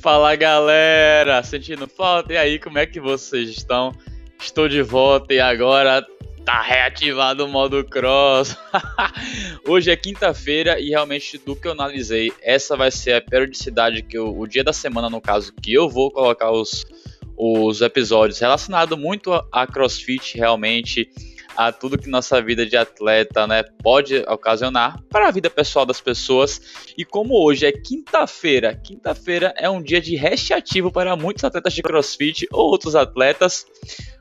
Fala galera, sentindo falta? E aí, como é que vocês estão? Estou de volta e agora tá reativado o modo cross. Hoje é quinta-feira e realmente do que eu analisei, essa vai ser a periodicidade que eu, o dia da semana no caso que eu vou colocar os os episódios relacionados muito a CrossFit realmente a tudo que nossa vida de atleta né, pode ocasionar para a vida pessoal das pessoas. E como hoje é quinta-feira, quinta-feira é um dia de rest ativo para muitos atletas de crossfit ou outros atletas.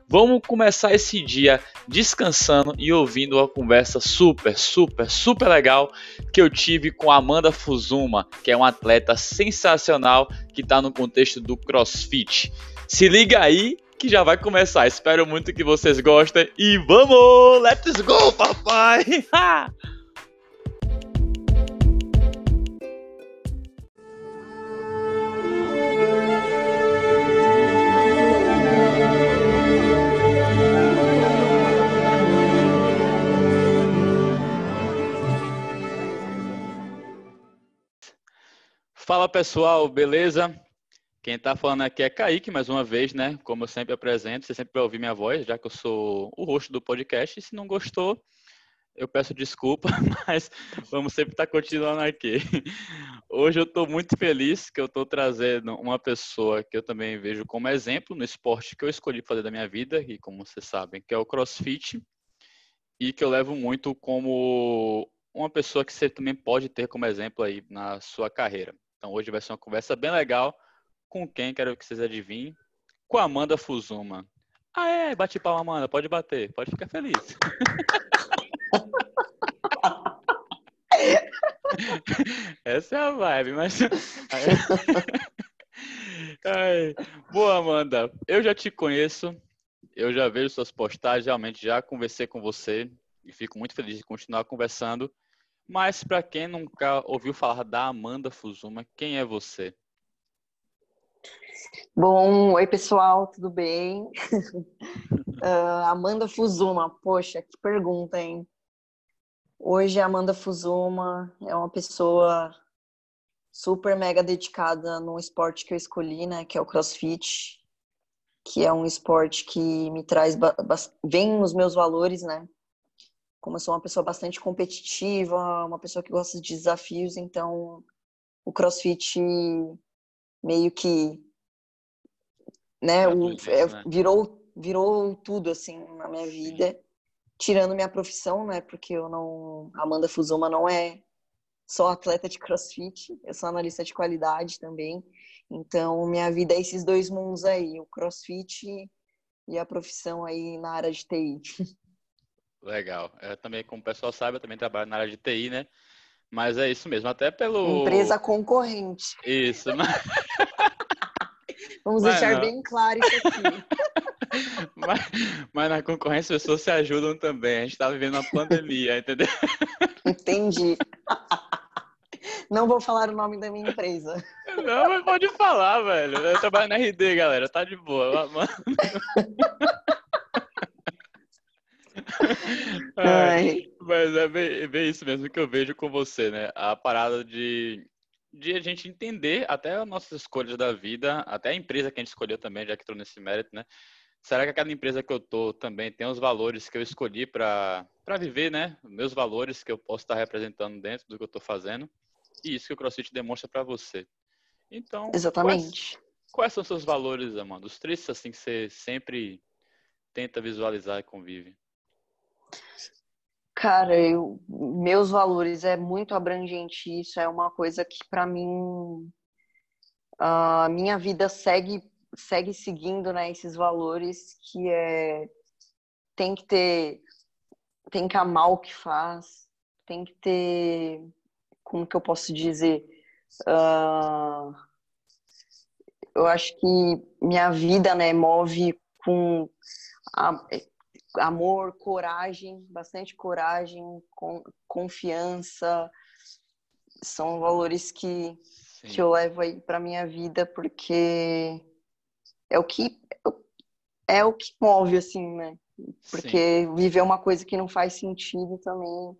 Vamos começar esse dia descansando e ouvindo uma conversa super, super, super legal que eu tive com Amanda Fuzuma, que é uma atleta sensacional que está no contexto do CrossFit. Se liga aí que já vai começar. Espero muito que vocês gostem e vamos! Let's go, papai! Fala pessoal, beleza? Quem está falando aqui é Kaique, mais uma vez, né? Como eu sempre apresento, você sempre vai ouvir minha voz, já que eu sou o rosto do podcast. E se não gostou, eu peço desculpa, mas vamos sempre estar tá continuando aqui. Hoje eu estou muito feliz que eu estou trazendo uma pessoa que eu também vejo como exemplo no esporte que eu escolhi fazer da minha vida, e como vocês sabem, que é o CrossFit, e que eu levo muito como uma pessoa que você também pode ter como exemplo aí na sua carreira. Então hoje vai ser uma conversa bem legal com quem? Quero que vocês adivinhem. Com a Amanda Fuzuma. Ah, é? Bate palma, Amanda. Pode bater. Pode ficar feliz. Essa é a vibe, mas. Ai. Boa, Amanda. Eu já te conheço. Eu já vejo suas postagens. Realmente já conversei com você. E fico muito feliz de continuar conversando. Mas para quem nunca ouviu falar da Amanda Fuzuma, quem é você? Bom, oi pessoal, tudo bem? uh, Amanda Fuzuma, poxa, que pergunta, hein? Hoje a Amanda Fuzuma é uma pessoa super mega dedicada no esporte que eu escolhi, né, que é o CrossFit, que é um esporte que me traz vem nos meus valores, né? Como eu sou uma pessoa bastante competitiva, uma pessoa que gosta de desafios, então o CrossFit meio que né, o, é, né? virou virou tudo assim na minha vida, tirando minha profissão, né, porque eu não Amanda Fusoma não é só atleta de CrossFit, eu sou analista de qualidade também. Então, minha vida é esses dois mundos aí, o CrossFit e a profissão aí na área de TI. Legal. Eu também, como o pessoal sabe, eu também trabalho na área de TI, né? Mas é isso mesmo, até pelo. Empresa concorrente. Isso, mas. Vamos mas deixar não. bem claro isso aqui. mas, mas, na concorrência as pessoas se ajudam também. A gente está vivendo uma pandemia, entendeu? Entendi. Não vou falar o nome da minha empresa. Não, mas pode falar, velho. Eu trabalho na RD, galera. Tá de boa. Ai, mas é bem, é bem, isso mesmo que eu vejo com você, né? A parada de de a gente entender até as nossas escolhas da vida, até a empresa que a gente escolheu também, já que estou nesse mérito, né? Será que aquela empresa que eu tô também tem os valores que eu escolhi para viver, né? Meus valores que eu posso estar representando dentro do que eu estou fazendo. E isso que o CrossFit demonstra para você. Então, exatamente. Quais, quais são os seus valores, Amanda? Os três assim que você sempre tenta visualizar e convive. Cara, eu, meus valores é muito abrangente isso, é uma coisa que para mim a minha vida segue segue seguindo né, esses valores que é tem que ter tem que amar o que faz, tem que ter como que eu posso dizer uh, eu acho que minha vida né move com a, amor, coragem, bastante coragem, com, confiança. São valores que, que eu levo aí para minha vida porque é o que é o que move assim, né? Porque Sim. viver uma coisa que não faz sentido também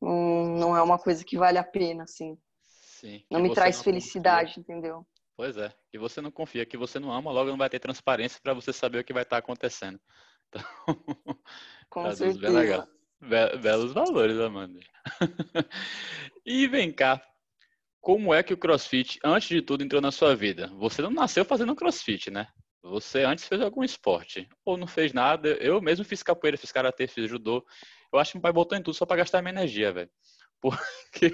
hum, não é uma coisa que vale a pena, assim. Sim. Não me traz não felicidade, confia. entendeu? Pois é. E você não confia que você não ama, logo não vai ter transparência para você saber o que vai estar tá acontecendo. Então, Com certeza. Be belos valores, Amanda. e vem cá, como é que o CrossFit, antes de tudo, entrou na sua vida? Você não nasceu fazendo CrossFit, né? Você antes fez algum esporte ou não fez nada? Eu mesmo fiz capoeira, fiz karatê, fiz judô. Eu acho que meu pai botou em tudo só para gastar minha energia, velho. Porque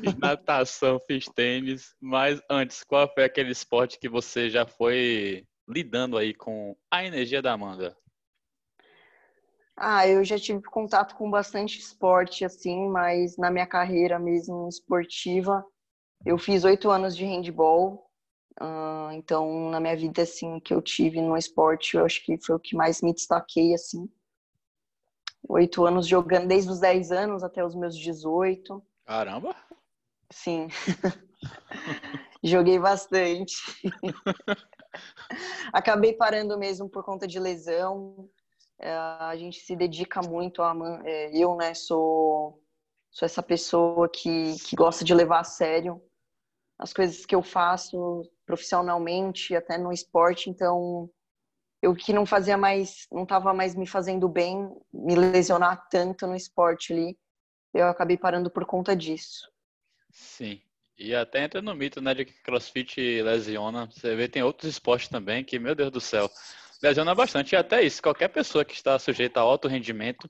fiz natação, fiz tênis, mas antes, qual foi aquele esporte que você já foi lidando aí com a energia da Amanda? Ah, eu já tive contato com bastante esporte, assim, mas na minha carreira mesmo esportiva, eu fiz oito anos de handball, uh, então na minha vida, assim, que eu tive no esporte, eu acho que foi o que mais me destaquei, assim. Oito anos jogando, desde os dez anos até os meus 18. Caramba! Sim. Joguei bastante. Acabei parando mesmo por conta de lesão, a gente se dedica muito a é, eu né sou sou essa pessoa que, que gosta de levar a sério as coisas que eu faço profissionalmente até no esporte. Então eu que não fazia mais não estava mais me fazendo bem me lesionar tanto no esporte ali eu acabei parando por conta disso. Sim. E até entra no mito né de que CrossFit lesiona. Você vê tem outros esportes também que meu Deus do céu lesiona bastante. E até isso, qualquer pessoa que está sujeita a alto rendimento.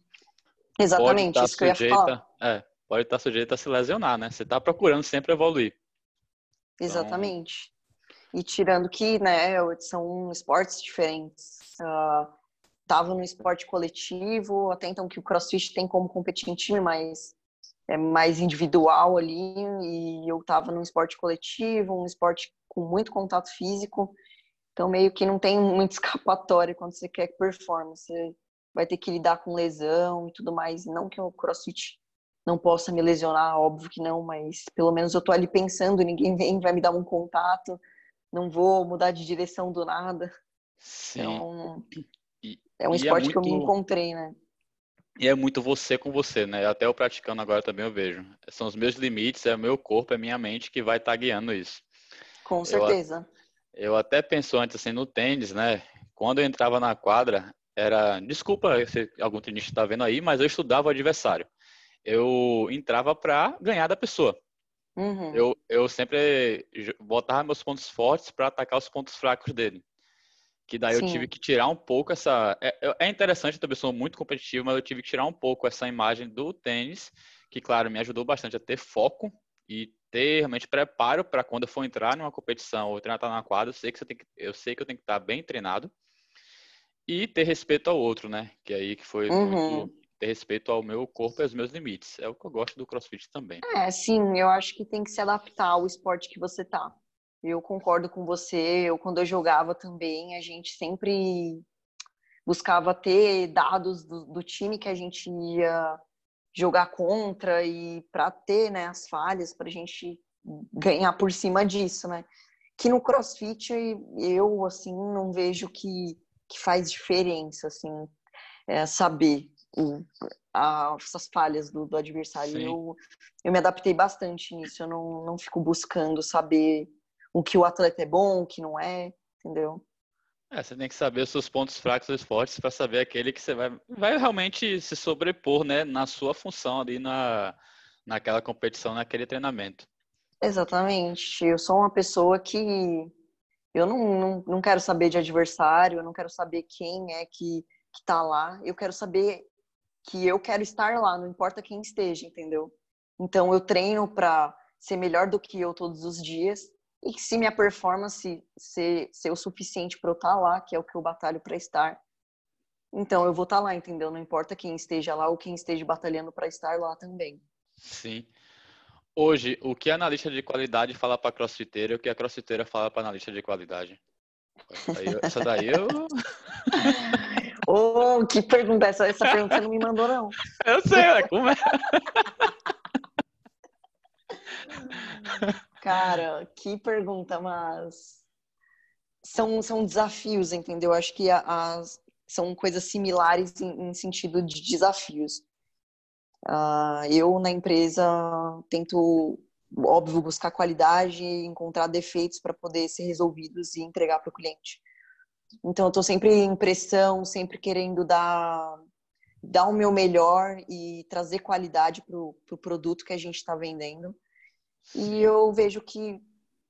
Exatamente, isso que eu ia falar. É, pode estar sujeita a se lesionar, né? Você está procurando sempre evoluir. Exatamente. Então... E tirando que, né, são esportes diferentes. Uh, tava no esporte coletivo, até então que o CrossFit tem como competir em time, mas é mais individual ali, e eu tava num esporte coletivo, um esporte com muito contato físico, então, meio que não tem muito escapatória quando você quer performance. Você vai ter que lidar com lesão e tudo mais. Não que o crossfit não possa me lesionar, óbvio que não, mas pelo menos eu tô ali pensando, ninguém vem, vai me dar um contato, não vou mudar de direção do nada. Sim. Então, e, é um esporte é muito... que eu me encontrei, né? E é muito você com você, né? Até eu praticando agora também eu vejo. São os meus limites, é o meu corpo, é a minha mente que vai estar tá guiando isso. Com certeza. Eu, eu até penso antes assim no tênis, né? Quando eu entrava na quadra, era, desculpa se algum tenista está vendo aí, mas eu estudava o adversário. Eu entrava para ganhar da pessoa. Uhum. Eu, eu sempre botava meus pontos fortes para atacar os pontos fracos dele. Que daí Sim. eu tive que tirar um pouco essa. É, é interessante, eu também sou muito competitivo, mas eu tive que tirar um pouco essa imagem do tênis, que, claro, me ajudou bastante a ter foco e ter realmente preparo para quando eu for entrar numa competição ou treinar na quadra, eu sei que, você tem que, eu sei que eu tenho que estar bem treinado e ter respeito ao outro, né? Que é aí que foi uhum. muito ter respeito ao meu corpo e aos meus limites. É o que eu gosto do CrossFit também. É, sim, eu acho que tem que se adaptar ao esporte que você tá. Eu concordo com você. Eu quando eu jogava também, a gente sempre buscava ter dados do, do time que a gente ia jogar contra e para ter né, as falhas, para a gente ganhar por cima disso, né? Que no CrossFit eu assim não vejo que, que faz diferença, assim, é, saber o, a, essas falhas do, do adversário. Eu, eu me adaptei bastante nisso. Eu não, não fico buscando saber o que o atleta é bom, o que não é, entendeu? É, você tem que saber os seus pontos fracos e fortes para saber aquele que você vai, vai realmente se sobrepor, né, na sua função ali na, naquela competição, naquele treinamento. Exatamente. Eu sou uma pessoa que eu não, não, não quero saber de adversário, eu não quero saber quem é que, que tá lá. Eu quero saber que eu quero estar lá, não importa quem esteja, entendeu? Então eu treino para ser melhor do que eu todos os dias e se minha performance ser, ser o suficiente para eu estar tá lá, que é o que eu batalho para estar, então eu vou estar tá lá, entendeu? Não importa quem esteja lá ou quem esteja batalhando para estar lá também. Sim. Hoje, o que a analista de qualidade fala para crossfiteira e o que a crossfiteira fala para analista de qualidade? Essa daí eu. oh, que pergunta! Essa, essa pergunta você não me mandou, não. Eu sei, é como é. Cara, que pergunta, mas são, são desafios, entendeu? Acho que as, são coisas similares em, em sentido de desafios. Uh, eu, na empresa, tento óbvio, buscar qualidade, encontrar defeitos para poder ser resolvidos e entregar para o cliente. Então, eu estou sempre em pressão, sempre querendo dar, dar o meu melhor e trazer qualidade para o pro produto que a gente está vendendo. E eu vejo que,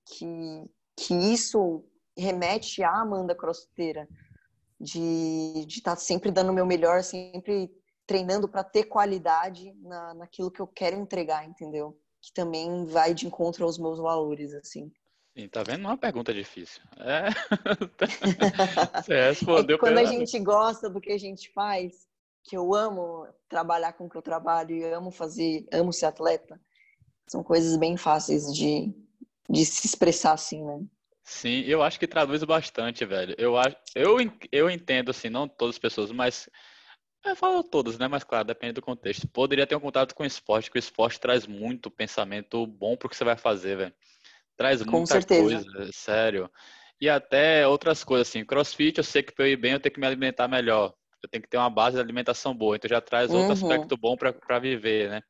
que, que isso remete à Amanda Crossiteira, de estar tá sempre dando o meu melhor, sempre treinando para ter qualidade na, naquilo que eu quero entregar, entendeu? Que também vai de encontro aos meus valores, assim. Sim, tá vendo? Não é uma pergunta difícil. É. Você respondeu é quando a gente gosta do que a gente faz, que eu amo trabalhar com o que eu trabalho e amo fazer, amo ser atleta, são coisas bem fáceis de, de se expressar assim, né? Sim, eu acho que traduz bastante, velho. Eu, eu, eu entendo, assim, não todas as pessoas, mas. Eu falo todas, né? Mas claro, depende do contexto. Poderia ter um contato com o esporte, que o esporte traz muito pensamento bom pro que você vai fazer, velho. Traz com muita certeza. coisa, sério. E até outras coisas, assim. Crossfit, eu sei que para eu ir bem, eu tenho que me alimentar melhor. Eu tenho que ter uma base de alimentação boa. Então já traz outro uhum. aspecto bom para viver, né?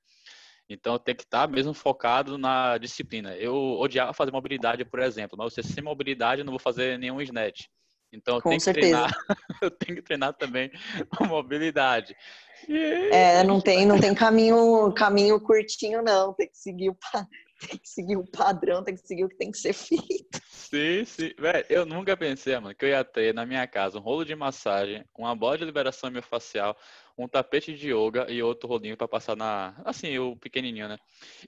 Então tem que estar mesmo focado na disciplina. Eu odiava fazer mobilidade, por exemplo, mas você sem mobilidade eu não vou fazer nenhum snatch. Então eu tenho que treinar, eu tenho que treinar também a mobilidade. E... É, não tem, não tem caminho, caminho curtinho não, tem que seguir o tem que seguir o padrão, tem que seguir o que tem que ser feito. Sim, sim. Véi, eu nunca pensei, mano, que eu ia ter na minha casa um rolo de massagem, uma bola de liberação miofascial, um tapete de yoga e outro rolinho para passar na. Assim, o pequenininho, né?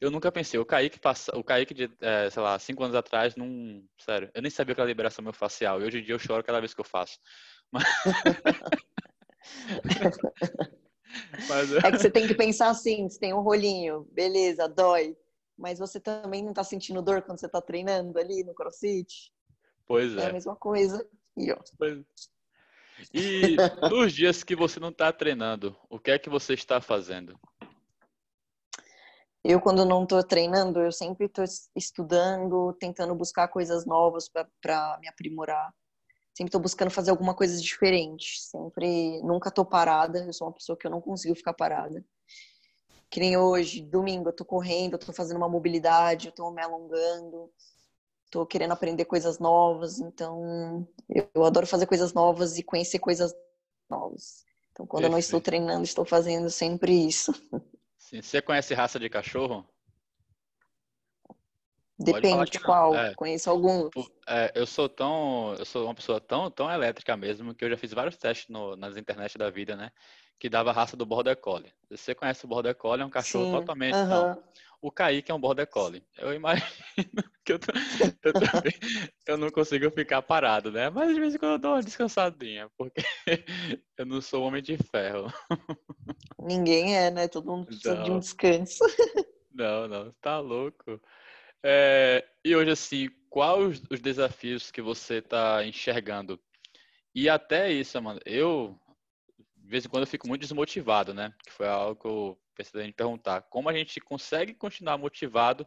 Eu nunca pensei. O Kaique, passa... o Kaique de, é, sei lá, cinco anos atrás, não. Sério, eu nem sabia o que era liberação miofascial. E hoje em dia eu choro cada vez que eu faço. Mas... Mas... É que você tem que pensar assim: você tem um rolinho, beleza, dói mas você também não está sentindo dor quando você está treinando ali no crossfit? Pois é. É a mesma coisa. E, ó. Pois... e nos dias que você não está treinando, o que é que você está fazendo? Eu, quando não estou treinando, eu sempre estou estudando, tentando buscar coisas novas para me aprimorar. Sempre estou buscando fazer alguma coisa diferente. Sempre, nunca estou parada. Eu sou uma pessoa que eu não consigo ficar parada. Que nem hoje, domingo, eu tô correndo, eu tô fazendo uma mobilidade, eu tô me alongando, tô querendo aprender coisas novas, então eu adoro fazer coisas novas e conhecer coisas novas. Então, quando Perfeito. eu não estou treinando, estou fazendo sempre isso. Sim. Você conhece raça de cachorro? Depende de qual. É, Conheço alguns. É, eu sou tão, eu sou uma pessoa tão, tão elétrica mesmo que eu já fiz vários testes no, nas internet da vida, né? Que dava a raça do Border Collie. Você conhece o Border Collie, é um cachorro Sim, totalmente... Uh -huh. não. O Kaique é um Border Collie. Eu imagino que eu, eu, também, eu não consigo ficar parado, né? Mas de vez em quando eu dou uma descansadinha, porque eu não sou homem de ferro. Ninguém é, né? Todo mundo precisa não. de um descanso. Não, não, tá louco. É, e hoje, assim, quais os, os desafios que você está enxergando? E até isso, mano, eu de vez em quando eu fico muito desmotivado, né? Que foi algo que eu pensei em perguntar. Como a gente consegue continuar motivado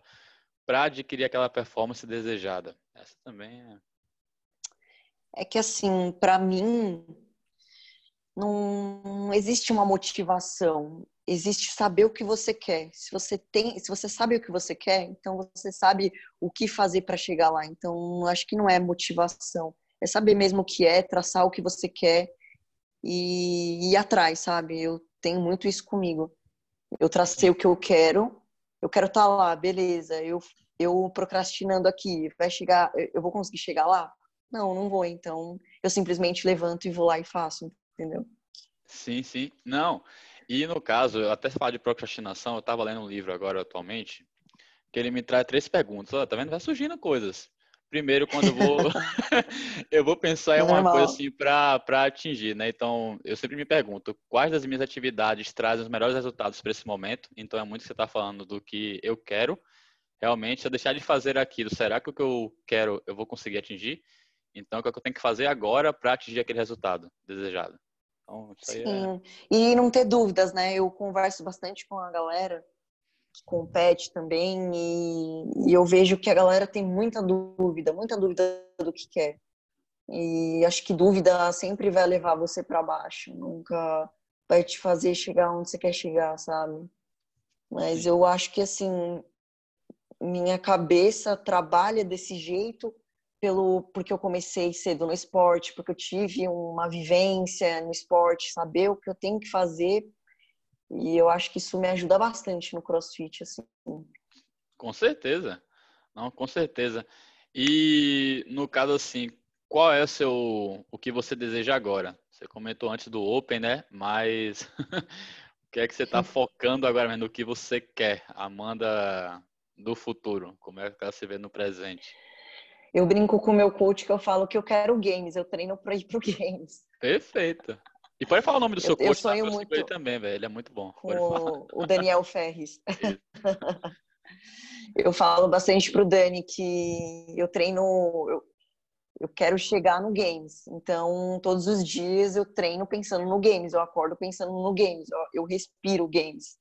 para adquirir aquela performance desejada? Essa também é. É que assim, para mim, não existe uma motivação. Existe saber o que você quer. Se você tem, se você sabe o que você quer, então você sabe o que fazer para chegar lá. Então, acho que não é motivação. É saber mesmo o que é, traçar o que você quer e ir atrás, sabe? Eu tenho muito isso comigo. Eu tracei o que eu quero, eu quero estar tá lá, beleza. Eu, eu procrastinando aqui, vai chegar, eu vou conseguir chegar lá? Não, não vou. Então, eu simplesmente levanto e vou lá e faço, entendeu? Sim, sim. Não. E no caso, até falar de procrastinação, eu estava lendo um livro agora atualmente, que ele me traz três perguntas. Ó, tá vendo? Vai surgindo coisas. Primeiro, quando eu vou, eu vou pensar em uma Normal. coisa assim para atingir, né? Então, eu sempre me pergunto quais das minhas atividades trazem os melhores resultados para esse momento. Então, é muito que você está falando do que eu quero. Realmente, se eu deixar de fazer aquilo, será que o que eu quero eu vou conseguir atingir? Então, o que eu tenho que fazer agora para atingir aquele resultado desejado? Então, é Sim. É... E não ter dúvidas, né? Eu converso bastante com a galera compete também e, e, eu vejo que a galera tem muita dúvida, muita dúvida do que quer. E acho que dúvida sempre vai levar você para baixo, nunca vai te fazer chegar onde você quer chegar, sabe? Mas eu acho que assim, minha cabeça trabalha desse jeito pelo porque eu comecei cedo no esporte, porque eu tive uma vivência no esporte, saber o que eu tenho que fazer. E eu acho que isso me ajuda bastante no CrossFit assim. Com certeza. Não, com certeza. E no caso assim, qual é o seu o que você deseja agora? Você comentou antes do Open, né? Mas o que é que você está focando agora no que você quer, Amanda do futuro? Como é que ela se vê no presente? Eu brinco com o meu coach que eu falo que eu quero games, eu treino para ir pro games. Perfeito. E pode falar o nome do seu eu, coach, eu sonho tá? muito também, velho. Ele é muito bom. Com o Daniel Ferres. eu falo bastante pro Dani que eu treino, eu, eu quero chegar no games. Então, todos os dias eu treino pensando no games, eu acordo pensando no games, eu, eu respiro games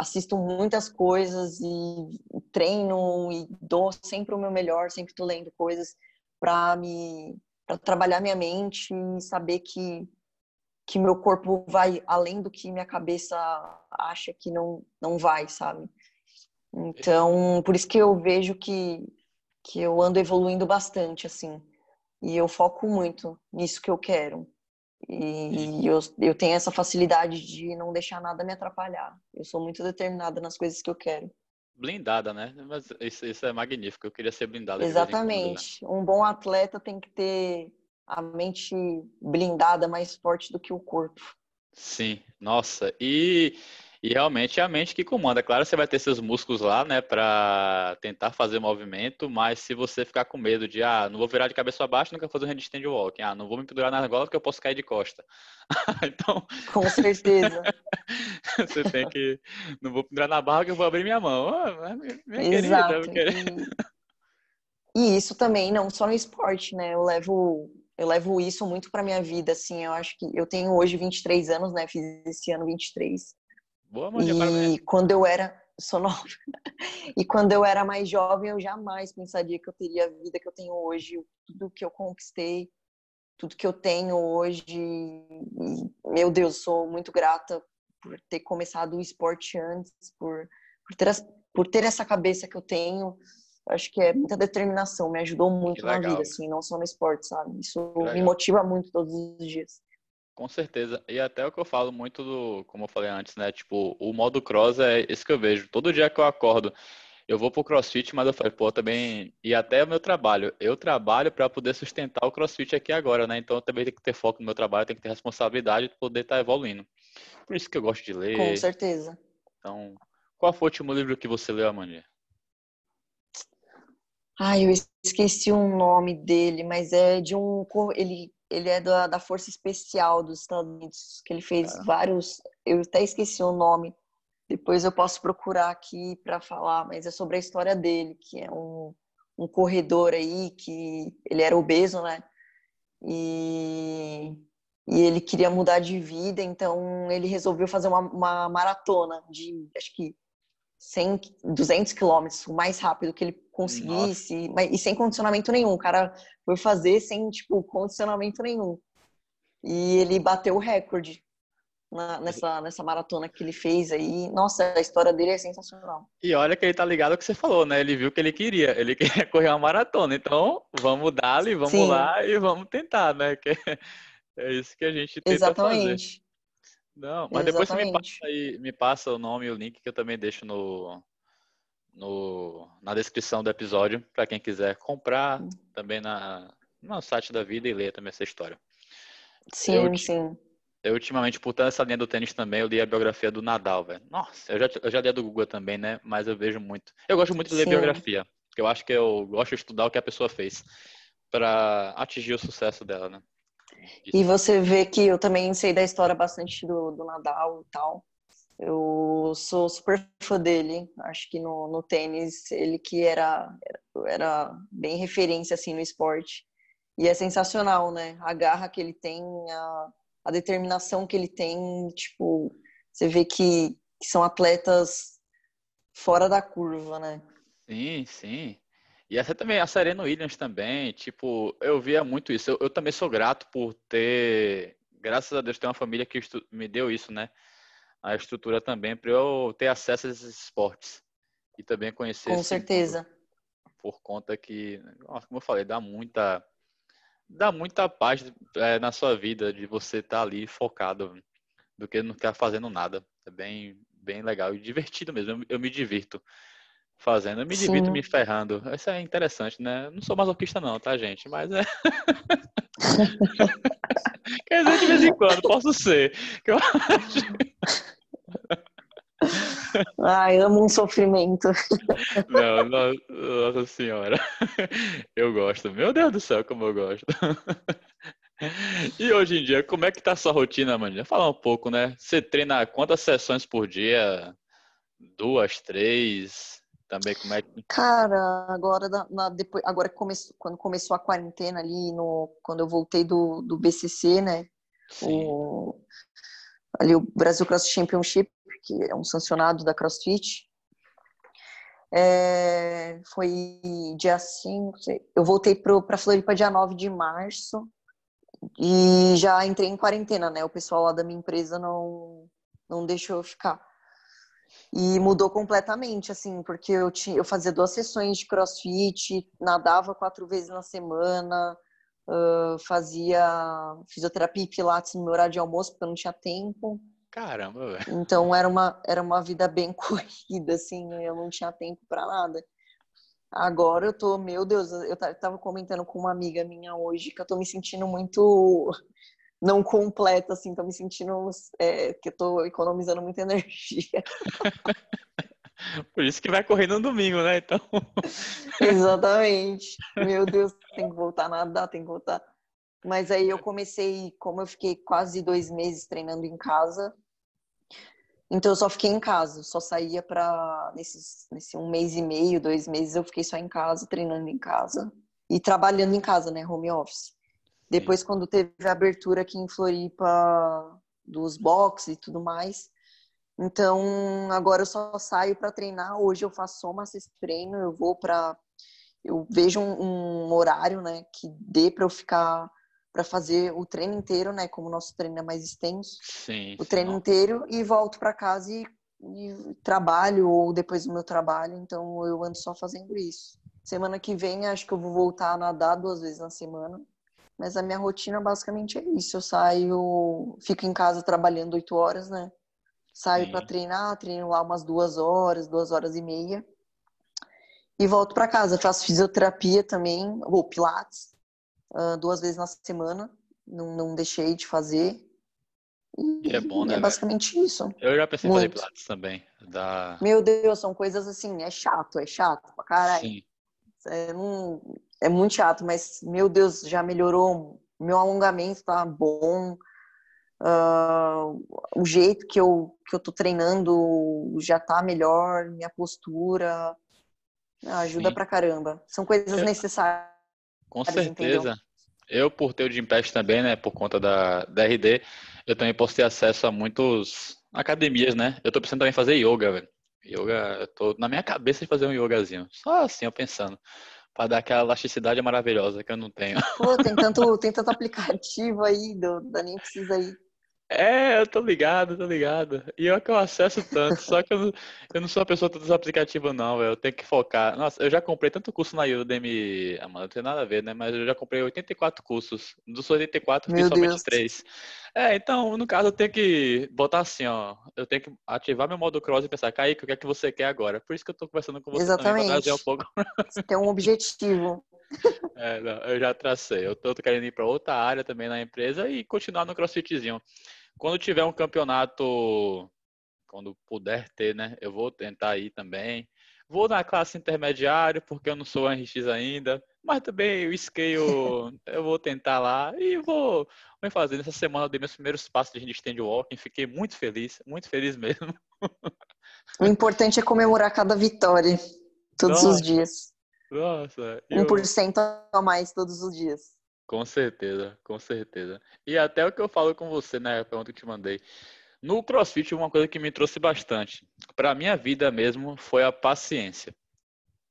assisto muitas coisas e treino e dou sempre o meu melhor, sempre tô lendo coisas para me para trabalhar minha mente e saber que que meu corpo vai além do que minha cabeça acha que não não vai, sabe? Então, por isso que eu vejo que que eu ando evoluindo bastante assim. E eu foco muito nisso que eu quero. E eu, eu tenho essa facilidade de não deixar nada me atrapalhar. Eu sou muito determinada nas coisas que eu quero. Blindada, né? Mas isso, isso é magnífico. Eu queria ser blindada. Exatamente. Um bom atleta tem que ter a mente blindada mais forte do que o corpo. Sim, nossa. E e realmente é a mente que comanda. Claro, você vai ter seus músculos lá, né, para tentar fazer movimento, mas se você ficar com medo de, ah, não vou virar de cabeça abaixo, nunca fazer um handstand walking, ah, não vou me pendurar na argola porque eu posso cair de costa. então. Com certeza. você tem que. Não vou pendurar na barra que eu vou abrir minha mão. Ah, minha Exato. Querida, e isso também, não só no esporte, né? Eu levo eu levo isso muito para minha vida, assim, eu acho que eu tenho hoje 23 anos, né, fiz esse ano 23, Boa, Maria, e quando eu era sou nova. e quando eu era mais jovem, eu jamais pensaria que eu teria a vida que eu tenho hoje, tudo que eu conquistei, tudo que eu tenho hoje. E, meu Deus, sou muito grata por ter começado o esporte antes, por, por, ter, por ter essa cabeça que eu tenho. Acho que é muita determinação, me ajudou muito na vida, assim, não só no esporte, sabe? Isso me motiva muito todos os dias. Com certeza. E até o que eu falo muito do, como eu falei antes, né? Tipo, o modo cross é esse que eu vejo. Todo dia que eu acordo, eu vou pro crossfit, mas eu falo, pô, também. E até o meu trabalho. Eu trabalho para poder sustentar o crossfit aqui agora, né? Então eu também tenho que ter foco no meu trabalho, tenho que ter responsabilidade de poder estar tá evoluindo. Por isso que eu gosto de ler. Com certeza. Então, qual foi o último livro que você leu, Amanda? Ai, eu esqueci o nome dele, mas é de um. Ele ele é da, da Força Especial dos Estados Unidos, que ele fez é. vários. Eu até esqueci o nome. Depois eu posso procurar aqui para falar, mas é sobre a história dele, que é um, um corredor aí que ele era obeso, né? E, e ele queria mudar de vida, então ele resolveu fazer uma, uma maratona de acho que 100, 200 quilômetros, o mais rápido que ele conseguisse, mas, e sem condicionamento nenhum. O cara foi fazer sem, tipo, condicionamento nenhum. E ele bateu o recorde na, nessa, nessa maratona que ele fez aí. Nossa, a história dele é sensacional. E olha que ele tá ligado ao que você falou, né? Ele viu o que ele queria. Ele queria correr uma maratona. Então, vamos dar-lhe, vamos Sim. lá e vamos tentar, né? Que é isso que a gente tenta Exatamente. fazer. Não, mas depois você me passa, aí, me passa o nome e o link que eu também deixo no, no, na descrição do episódio para quem quiser comprar também na, no site da vida e ler também essa história. Sim, eu, sim. Eu ultimamente, por essa linha do tênis também, eu li a biografia do Nadal, velho. Nossa, eu já, eu já li a do Google também, né? Mas eu vejo muito. Eu gosto muito de ler sim. biografia, porque eu acho que eu gosto de estudar o que a pessoa fez para atingir o sucesso dela, né? E você vê que eu também sei da história bastante do, do Nadal e tal. Eu sou super fã dele. Acho que no, no tênis, ele que era, era bem referência assim no esporte. E é sensacional, né? A garra que ele tem, a, a determinação que ele tem. Tipo, você vê que, que são atletas fora da curva, né? Sim, sim. E essa também, a Serena Williams também, tipo, eu via muito isso. Eu, eu também sou grato por ter, graças a Deus, ter uma família que me deu isso, né? A estrutura também para eu ter acesso a esses esportes. e também conhecer. Com certeza. Por conta que, como eu falei, dá muita, dá muita paz é, na sua vida de você estar tá ali focado do que não ficar fazendo nada. É bem, bem legal e divertido mesmo. Eu, eu me divirto fazendo. Eu me divirto Sim. me ferrando. Isso é interessante, né? não sou masoquista não, tá, gente? Mas é... Quer dizer, de vez em quando, posso ser. Eu acho... Ai, amo um sofrimento. Não, não, nossa senhora. Eu gosto. Meu Deus do céu, como eu gosto. E hoje em dia, como é que tá a sua rotina, Mandinha? Fala um pouco, né? Você treina quantas sessões por dia? Duas, três? Também como é que... Cara, agora, na, depois, agora come, quando começou a quarentena ali, no, quando eu voltei do, do BCC, né? O, ali o Brasil Cross Championship, que é um sancionado da CrossFit. É, foi dia 5, eu voltei para Floripa dia 9 de março e já entrei em quarentena, né? O pessoal lá da minha empresa não, não deixou eu ficar. E mudou completamente, assim, porque eu, tinha, eu fazia duas sessões de crossfit, nadava quatro vezes na semana, uh, fazia fisioterapia e pilates no meu horário de almoço, porque eu não tinha tempo. Caramba, velho. Então era uma, era uma vida bem corrida, assim, eu não tinha tempo para nada. Agora eu tô, meu Deus, eu tava comentando com uma amiga minha hoje que eu tô me sentindo muito não completa, assim, tô me sentindo é, que eu tô economizando muita energia. Por isso que vai correr no domingo, né? Então. Exatamente. Meu Deus, tem que voltar a nadar, tem que voltar. Mas aí eu comecei, como eu fiquei quase dois meses treinando em casa, então eu só fiquei em casa, só saía para nesses nesse um mês e meio, dois meses eu fiquei só em casa, treinando em casa e trabalhando em casa, né, home office. Depois quando teve a abertura aqui em Floripa dos boxes e tudo mais, então agora eu só saio para treinar. Hoje eu faço só uma treino, eu vou para eu vejo um, um horário, né, que dê para eu ficar para fazer o treino inteiro, né? Como o nosso treino é mais extenso. Sim. O treino sim. inteiro e volto para casa e, e, trabalho ou depois do meu trabalho. Então eu ando só fazendo isso. Semana que vem acho que eu vou voltar a nadar duas vezes na semana. Mas a minha rotina basicamente é isso. Eu saio, fico em casa trabalhando oito horas, né? Saio para treinar, treino lá umas duas horas, duas horas e meia. E volto para casa. Faço fisioterapia também, ou pilates uh, duas vezes na semana. Não, não deixei de fazer. E, é bom, né? É basicamente véio? isso. Eu já pensei Muito. em fazer Pilates também. Da... Meu Deus, são coisas assim, é chato, é chato pra caralho. Sim. É, não, é muito chato, mas, meu Deus, já melhorou. Meu alongamento tá bom. Uh, o jeito que eu, que eu tô treinando já tá melhor, minha postura. Ajuda Sim. pra caramba. São coisas é. necessárias com certeza. Eu, por ter o Gympass também, né, por conta da, da RD, eu também posso ter acesso a muitos academias, né? Eu tô pensando também em fazer yoga, velho. Yoga, eu tô na minha cabeça de fazer um yogazinho. Só assim, eu pensando. Pra dar aquela elasticidade maravilhosa que eu não tenho. Pô, tem tanto, tem tanto aplicativo aí, do, da nem precisa ir. É, eu tô ligado, tô ligado. E eu que eu acesso tanto, só que eu não, eu não sou uma pessoa dos aplicativos, não, velho. Eu tenho que focar. Nossa, eu já comprei tanto curso na Udemy, ah, mano, não tem nada a ver, né? Mas eu já comprei 84 cursos. Dos 84, fiz somente Deus. 3. É, então, no caso, eu tenho que botar assim, ó. Eu tenho que ativar meu modo cross e pensar, Kaique, o que é que você quer agora? Por isso que eu tô conversando com você Exatamente. também, trazer um pouco. Você tem um objetivo. É, não, eu já tracei. Eu tô querendo ir para outra área também na empresa e continuar no crossfitzinho. Quando tiver um campeonato, quando puder ter, né? Eu vou tentar ir também. Vou na classe intermediária, porque eu não sou RX ainda. Mas também o scale eu vou tentar lá e vou, vou fazer. Nessa semana eu dei meus primeiros passos de stand walking. Fiquei muito feliz, muito feliz mesmo. O importante é comemorar cada vitória, todos Nossa. os dias. Nossa. 1% eu... a mais todos os dias. Com certeza, com certeza. E até o que eu falo com você, né, a pergunta que te mandei. No CrossFit, uma coisa que me trouxe bastante para minha vida mesmo foi a paciência.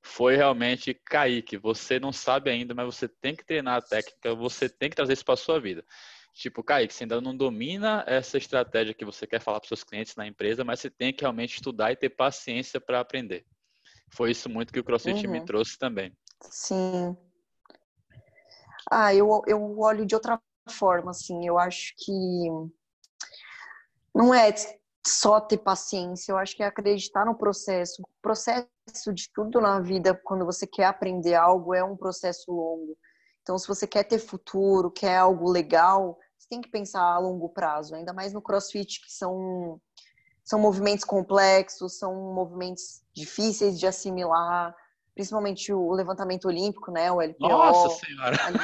Foi realmente cair, que você não sabe ainda, mas você tem que treinar a técnica, você tem que trazer isso para sua vida. Tipo, Kaique, você ainda não domina essa estratégia que você quer falar para seus clientes na empresa, mas você tem que realmente estudar e ter paciência para aprender. Foi isso muito que o CrossFit uhum. me trouxe também. Sim. Ah, eu, eu olho de outra forma, assim, eu acho que não é só ter paciência, eu acho que é acreditar no processo. O processo de tudo na vida, quando você quer aprender algo, é um processo longo. Então, se você quer ter futuro, quer algo legal, você tem que pensar a longo prazo, ainda mais no CrossFit, que são, são movimentos complexos, são movimentos difíceis de assimilar, principalmente o levantamento olímpico, né? O LPO. Nossa Senhora! Ali,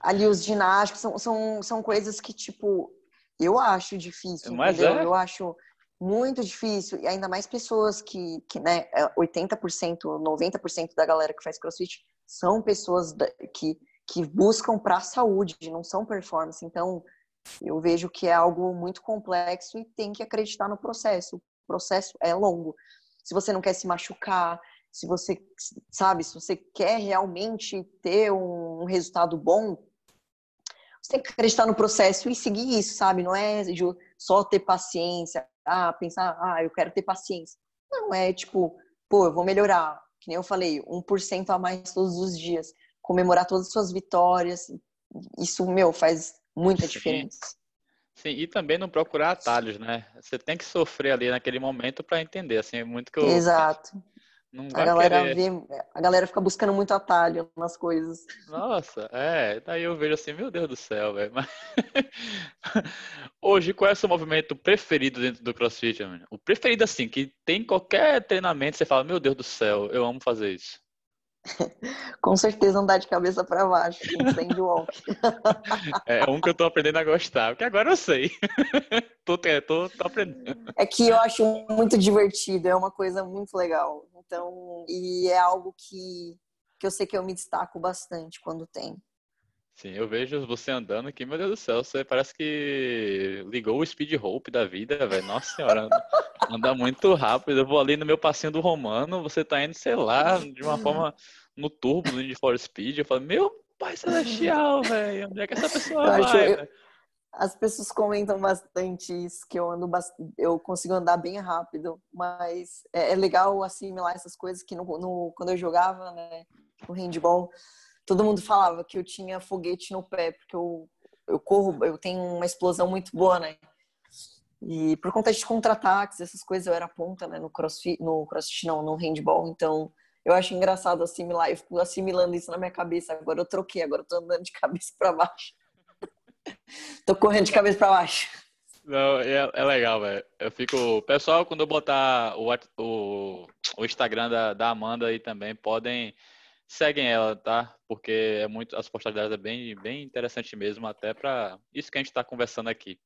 ali os ginásticos, são, são, são coisas que, tipo, eu acho difícil, Mas entendeu? É? Eu acho muito difícil, e ainda mais pessoas que, que né, 80%, é, 90% da galera que faz crossfit são pessoas que, que buscam para a saúde, não são performance. Então, eu vejo que é algo muito complexo e tem que acreditar no processo. O processo é longo. Se você não quer se machucar, se você, sabe, se você quer realmente ter um resultado bom, você tem que acreditar no processo e seguir isso, sabe? Não é só ter paciência, ah, pensar, ah, eu quero ter paciência. Não, é tipo, pô, eu vou melhorar. Que nem eu falei, 1% a mais todos os dias. Comemorar todas as suas vitórias. Isso, meu, faz muita diferença. Sim, e também não procurar atalhos, né? Você tem que sofrer ali naquele momento para entender, assim, é muito que eu... Exato. Não a galera querer... vê, a galera fica buscando muito atalho nas coisas. Nossa, é, daí eu vejo assim, meu Deus do céu, velho. Mas... Hoje, qual é o seu movimento preferido dentro do CrossFit, amigo? O preferido assim, que tem qualquer treinamento, você fala, meu Deus do céu, eu amo fazer isso. Com certeza andar de cabeça para baixo, walk. É um que eu tô aprendendo a gostar, porque agora eu sei. tô, tô, tô aprendendo. É que eu acho muito divertido, é uma coisa muito legal. Então, e é algo que, que eu sei que eu me destaco bastante quando tem. Sim, eu vejo você andando aqui, meu Deus do céu, você parece que ligou o speed hope da vida, velho. Nossa senhora, anda muito rápido. Eu vou ali no meu passinho do Romano, você tá indo, sei lá, de uma forma no turbo, no Need for Speed. Eu falo, meu pai celestial, velho, onde é que essa pessoa eu vai? Eu, as pessoas comentam bastante isso, que eu ando eu consigo andar bem rápido, mas é, é legal assimilar essas coisas que no, no, quando eu jogava, né, no handball, todo mundo falava que eu tinha foguete no pé, porque eu, eu corro, eu tenho uma explosão muito boa, né? E por conta de contra-ataques, essas coisas, eu era ponta, né, no crossfit, no crossfit não, no handball, então eu acho engraçado assimilar, eu fico assimilando isso na minha cabeça, agora eu troquei, agora eu tô andando de cabeça para baixo. tô correndo de cabeça para baixo. Não, é, é legal, velho. Eu fico. Pessoal, quando eu botar o, o, o Instagram da, da Amanda aí também, podem seguem ela, tá? Porque é muito, as postagens dela é bem, bem interessante mesmo, até para isso que a gente está conversando aqui.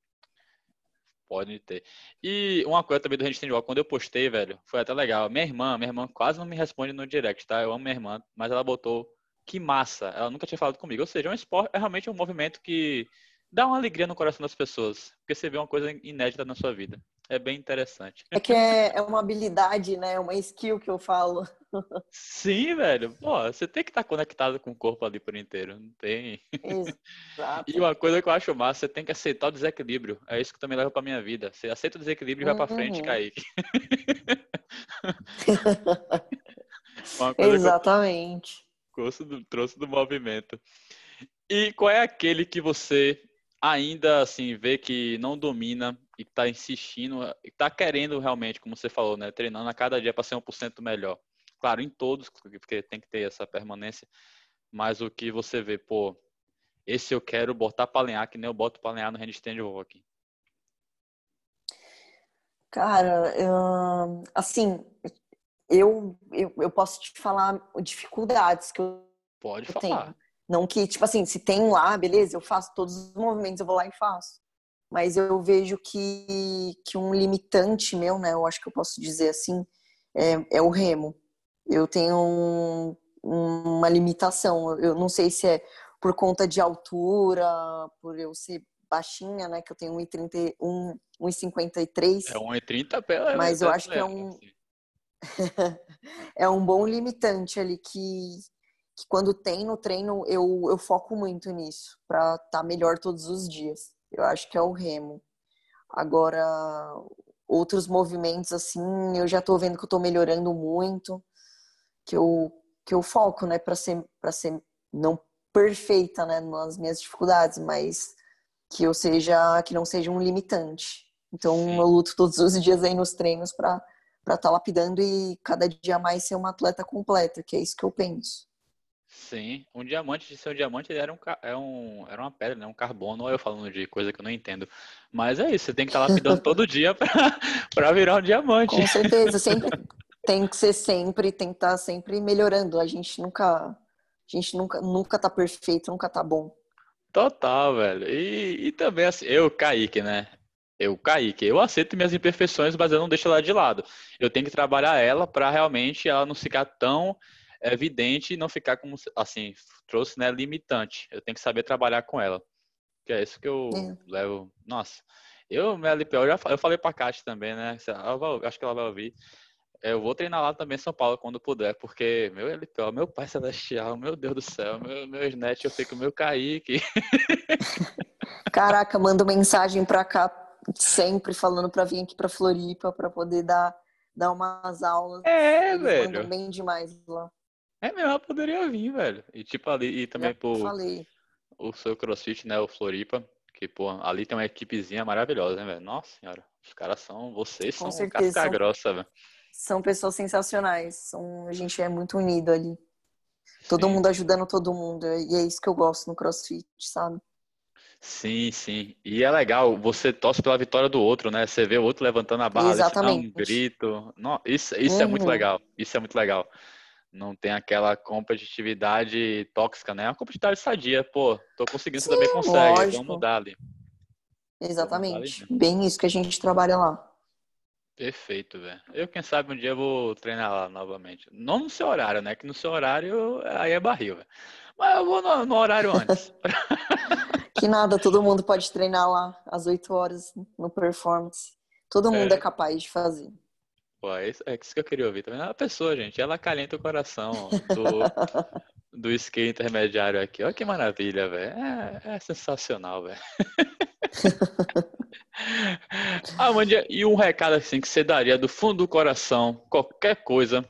Pode ter. E uma coisa também do Handstand quando eu postei, velho, foi até legal. Minha irmã, minha irmã quase não me responde no direct, tá? Eu amo minha irmã, mas ela botou que massa. Ela nunca tinha falado comigo. Ou seja, um esporte, é realmente um movimento que dá uma alegria no coração das pessoas, porque você vê uma coisa inédita na sua vida. É bem interessante. É que é, é uma habilidade, né? Uma skill que eu falo. Sim, velho. Pô, você tem que estar conectado com o corpo ali por inteiro. Não tem. Exato. e uma coisa que eu acho massa, você tem que aceitar o desequilíbrio. É isso que também leva pra minha vida. Você aceita o desequilíbrio e vai pra frente, uhum. cair. Exatamente. Gosto do, trouxe do movimento. E qual é aquele que você ainda assim vê que não domina e está insistindo, e está querendo realmente, como você falou, né, treinando a cada dia para ser 1% melhor. Claro, em todos, porque tem que ter essa permanência, mas o que você vê, pô, esse eu quero botar para alinhar, que nem eu boto para alinhar no handstand walking. Cara, eu, assim, eu, eu, eu posso te falar dificuldades que eu Pode falar. tenho. Não que, tipo assim, se tem lá, beleza, eu faço todos os movimentos, eu vou lá e faço. Mas eu vejo que, que um limitante meu, né, eu acho que eu posso dizer assim, é, é o remo. Eu tenho um, uma limitação. Eu não sei se é por conta de altura, por eu ser baixinha, né, que eu tenho 1,53. 1,53. É 1,30 pela Mas eu acho que é um assim. é um bom limitante ali que que quando tem no treino eu, eu foco muito nisso para estar tá melhor todos os dias. Eu acho que é o remo. Agora, outros movimentos assim, eu já tô vendo que eu tô melhorando muito. que eu, que eu foco, né, para ser, para ser não perfeita, né, nas minhas dificuldades, mas que eu seja, que não seja um limitante. Então Sim. eu luto todos os dias aí nos treinos para para estar tá lapidando e cada dia mais ser uma atleta completa, que é isso que eu penso. Sim, um diamante de ser um diamante ele era, um, é um, era uma pedra, né? um carbono, eu falando de coisa que eu não entendo. Mas é isso, você tem que estar tá lapidando todo dia para virar um diamante. Com certeza, sempre tem que ser sempre, tem que estar tá sempre melhorando. A gente nunca, a gente nunca, nunca tá perfeito, nunca tá bom. Total, velho. E, e também assim, eu, Kaique, né? Eu, Kaique, eu aceito minhas imperfeições, mas eu não deixo ela de lado. Eu tenho que trabalhar ela para realmente ela não ficar tão evidente e não ficar como, assim, trouxe, né, limitante. Eu tenho que saber trabalhar com ela. Que é isso que eu é. levo. Nossa, eu, minha LPO, eu, já, eu falei pra Kátia também, né? Vai, acho que ela vai ouvir. Eu vou treinar lá também em São Paulo quando puder, porque meu LPO, meu pai celestial, meu Deus do céu, meu, meu Snatch, eu fico meu Kaique. Caraca, mando mensagem pra cá sempre falando para vir aqui para Floripa para poder dar, dar umas aulas. É, Eles velho. bem demais lá. É mesmo, ela poderia vir, velho. E tipo ali, e também por falei. o seu crossfit, né, o Floripa, que pô, ali tem uma equipezinha maravilhosa, né, velho? Nossa senhora, os caras são, vocês Com são casca grossa, velho. São pessoas sensacionais, são, a gente é muito unido ali. Todo Sim. mundo ajudando todo mundo, e é isso que eu gosto no crossfit, sabe? Sim, sim. E é legal, você torce pela vitória do outro, né? Você vê o outro levantando a barra, Exatamente. um grito. Não, isso isso uhum. é muito uhum. legal. Isso é muito legal. Não tem aquela competitividade tóxica, né? É uma competitividade sadia. Pô, tô conseguindo, sim, você também consegue. Lógico. Vamos mudar ali. Exatamente. Ali Bem isso que a gente trabalha lá. Perfeito, velho. Eu, quem sabe, um dia vou treinar lá novamente. Não no seu horário, né? Que no seu horário aí é barril, velho. Mas eu vou no, no horário antes. Que nada, todo mundo pode treinar lá às 8 horas no performance. Todo mundo é, é capaz de fazer. Pô, é isso, é isso que eu queria ouvir também. A pessoa, gente, ela calenta o coração do, do skate intermediário aqui. Olha que maravilha, velho. É, é, sensacional, velho. Amandia, e um recado assim que você daria do fundo do coração, qualquer coisa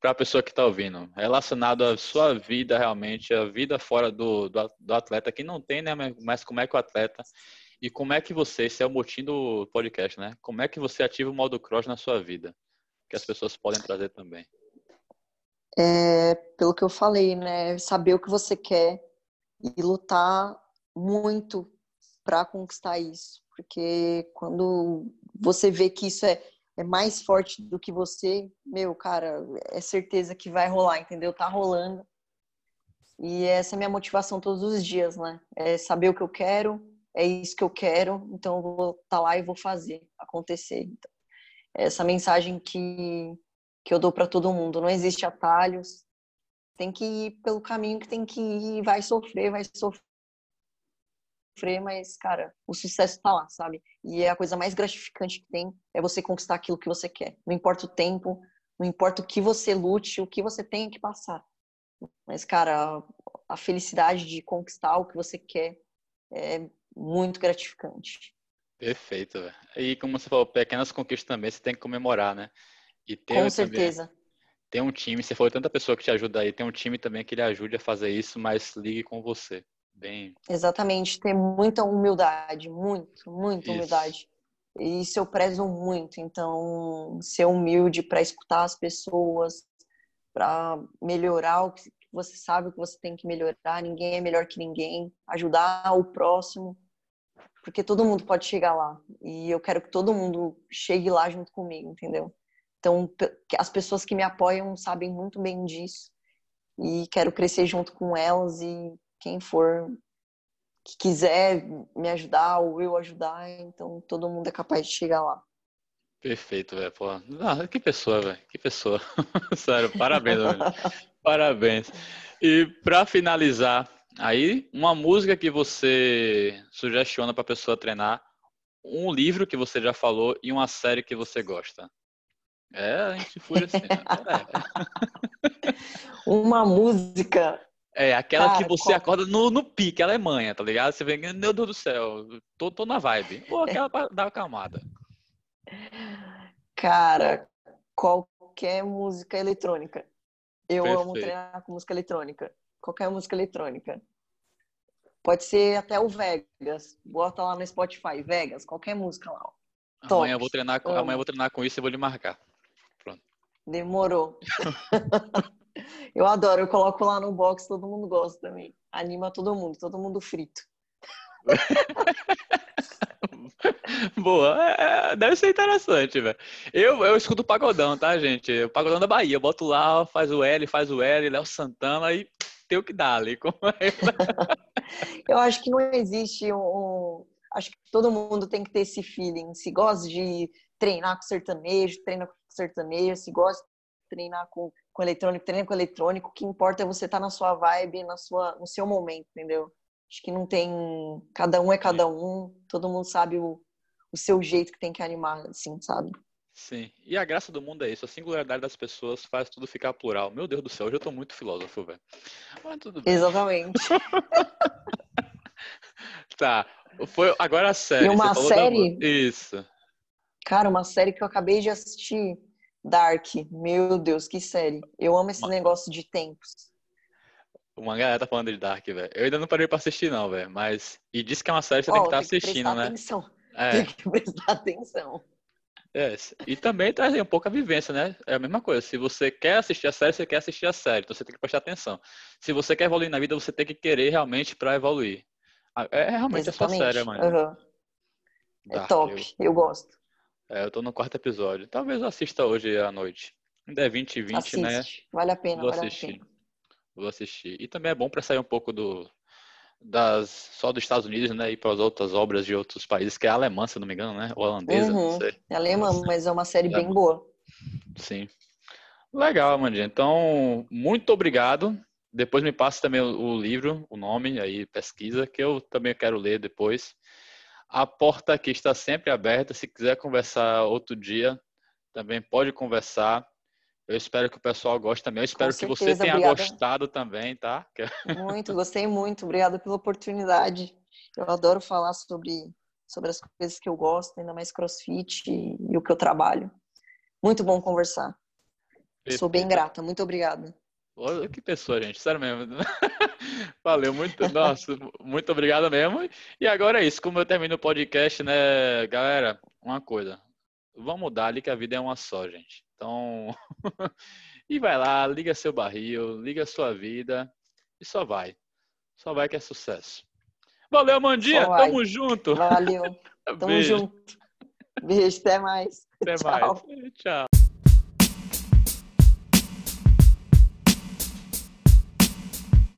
para a pessoa que está ouvindo, relacionado à sua vida realmente, a vida fora do, do, do, atleta, que não tem, né? Mas como é que o atleta e como é que você, esse é o motim do podcast, né? Como é que você ativa o modo cross na sua vida? Que as pessoas podem trazer também. É, pelo que eu falei, né? Saber o que você quer e lutar muito para conquistar isso. Porque quando você vê que isso é é mais forte do que você, meu, cara, é certeza que vai rolar, entendeu? Tá rolando. E essa é a minha motivação todos os dias, né? É saber o que eu quero, é isso que eu quero, então eu vou estar tá lá e vou fazer acontecer. Então, essa mensagem que, que eu dou para todo mundo: não existe atalhos, tem que ir pelo caminho que tem que ir, vai sofrer, vai sofrer mas, cara, o sucesso tá lá, sabe? E é a coisa mais gratificante que tem é você conquistar aquilo que você quer. Não importa o tempo, não importa o que você lute, o que você tenha que passar. Mas, cara, a felicidade de conquistar o que você quer é muito gratificante. Perfeito. E como você falou, pequenas conquistas também você tem que comemorar, né? E ter Com certeza. Também, tem um time, você falou tanta pessoa que te ajuda aí, tem um time também que lhe ajude a fazer isso, mas ligue com você. Bem... Exatamente, ter muita humildade, muito, muita Isso. humildade. Isso eu prezo muito, então ser humilde para escutar as pessoas, para melhorar o que você sabe o que você tem que melhorar, ninguém é melhor que ninguém, ajudar o próximo, porque todo mundo pode chegar lá e eu quero que todo mundo chegue lá junto comigo, entendeu? Então, as pessoas que me apoiam sabem muito bem disso e quero crescer junto com elas e quem for que quiser me ajudar ou eu ajudar, então todo mundo é capaz de chegar lá. Perfeito, velho. Pô, ah, que pessoa, velho. Que pessoa. Sério, parabéns, velho. Parabéns. E para finalizar, aí uma música que você sugestiona para a pessoa treinar, um livro que você já falou e uma série que você gosta. É, a gente foi assim. Né? É. uma música é, aquela Cara, que você qual... acorda no, no pique, Alemanha, tá ligado? Você vê, meu Deus do céu, tô, tô na vibe. Ou aquela pra dar uma calmada. Cara, qualquer música eletrônica. Eu Perfeito. amo treinar com música eletrônica. Qualquer música eletrônica. Pode ser até o Vegas. Bota lá no Spotify, Vegas, qualquer música lá. Amanhã eu vou treinar com, amanhã eu vou treinar com isso e vou lhe marcar. Pronto. Demorou. eu adoro, eu coloco lá no box, todo mundo gosta também. Anima todo mundo, todo mundo frito. Boa, é, é, deve ser interessante, velho. Eu, eu escuto o pagodão, tá, gente? O pagodão da Bahia. Eu boto lá, faz o L, faz o L, Léo Santana e tem o que dar ali. eu acho que não existe um. Acho que todo mundo tem que ter esse feeling. Se gosta de treinar com sertanejo, treina com sertanejo. Se gosta de treinar com, com eletrônico, treina com eletrônico. O que importa é você estar tá na sua vibe, na sua, no seu momento, entendeu? Acho que não tem. Cada um é cada um, todo mundo sabe o, o seu jeito que tem que animar, assim, sabe? Sim. E a graça do mundo é isso. A singularidade das pessoas faz tudo ficar plural. Meu Deus do céu, hoje eu tô muito filósofo, velho. Mas tudo bem. Exatamente. tá. Foi agora a série. E uma série? Da... Isso. Cara, uma série que eu acabei de assistir. Dark. Meu Deus, que série. Eu amo esse negócio de tempos. Uma galera tá falando de Dark, velho. Eu ainda não parei pra assistir, não, velho. Mas. E disse que é uma série que você oh, tem que estar tá assistindo, né? Atenção. É. Tem que prestar atenção. É, e também traz um pouco a vivência, né? É a mesma coisa. Se você quer assistir a série, você quer assistir a série. Então você tem que prestar atenção. Se você quer evoluir na vida, você tem que querer realmente para evoluir. É, é realmente Exatamente. a sua série, mano. Uhum. É top, eu... eu, gosto. É, eu tô no quarto episódio. Talvez eu assista hoje à noite. Ainda é 20 e 20, né? Assiste. né? Vale a pena, Vou vale assistir. a pena. Vou assistir. E também é bom para sair um pouco do das só dos Estados Unidos, né, e para as outras obras de outros países, que é alemã, se não me engano, né, holandesa, uhum. não sei. É alemã, mas é uma série é. bem boa. Sim. Legal, Amandinha. Então, muito obrigado. Depois me passe também o, o livro, o nome, aí pesquisa, que eu também quero ler depois. A porta aqui está sempre aberta. Se quiser conversar outro dia, também pode conversar. Eu espero que o pessoal goste também. Eu espero que você tenha obrigada. gostado também, tá? Muito, gostei muito. Obrigada pela oportunidade. Eu adoro falar sobre, sobre as coisas que eu gosto, ainda mais crossfit e, e o que eu trabalho. Muito bom conversar. Perfeito. Sou bem grata. Muito obrigada. Olha que pessoa, gente. Sério mesmo. Valeu, muito. Nossa, muito obrigado mesmo. E agora é isso. Como eu termino o podcast, né, galera? Uma coisa. Vamos dar ali que a vida é uma só, gente. Então, e vai lá, liga seu barril, liga sua vida e só vai. Só vai que é sucesso. Valeu, Mandinha. Tamo junto. Valeu. Tamo Beijo. junto. Beijo, até mais. Até Tchau. mais. Tchau.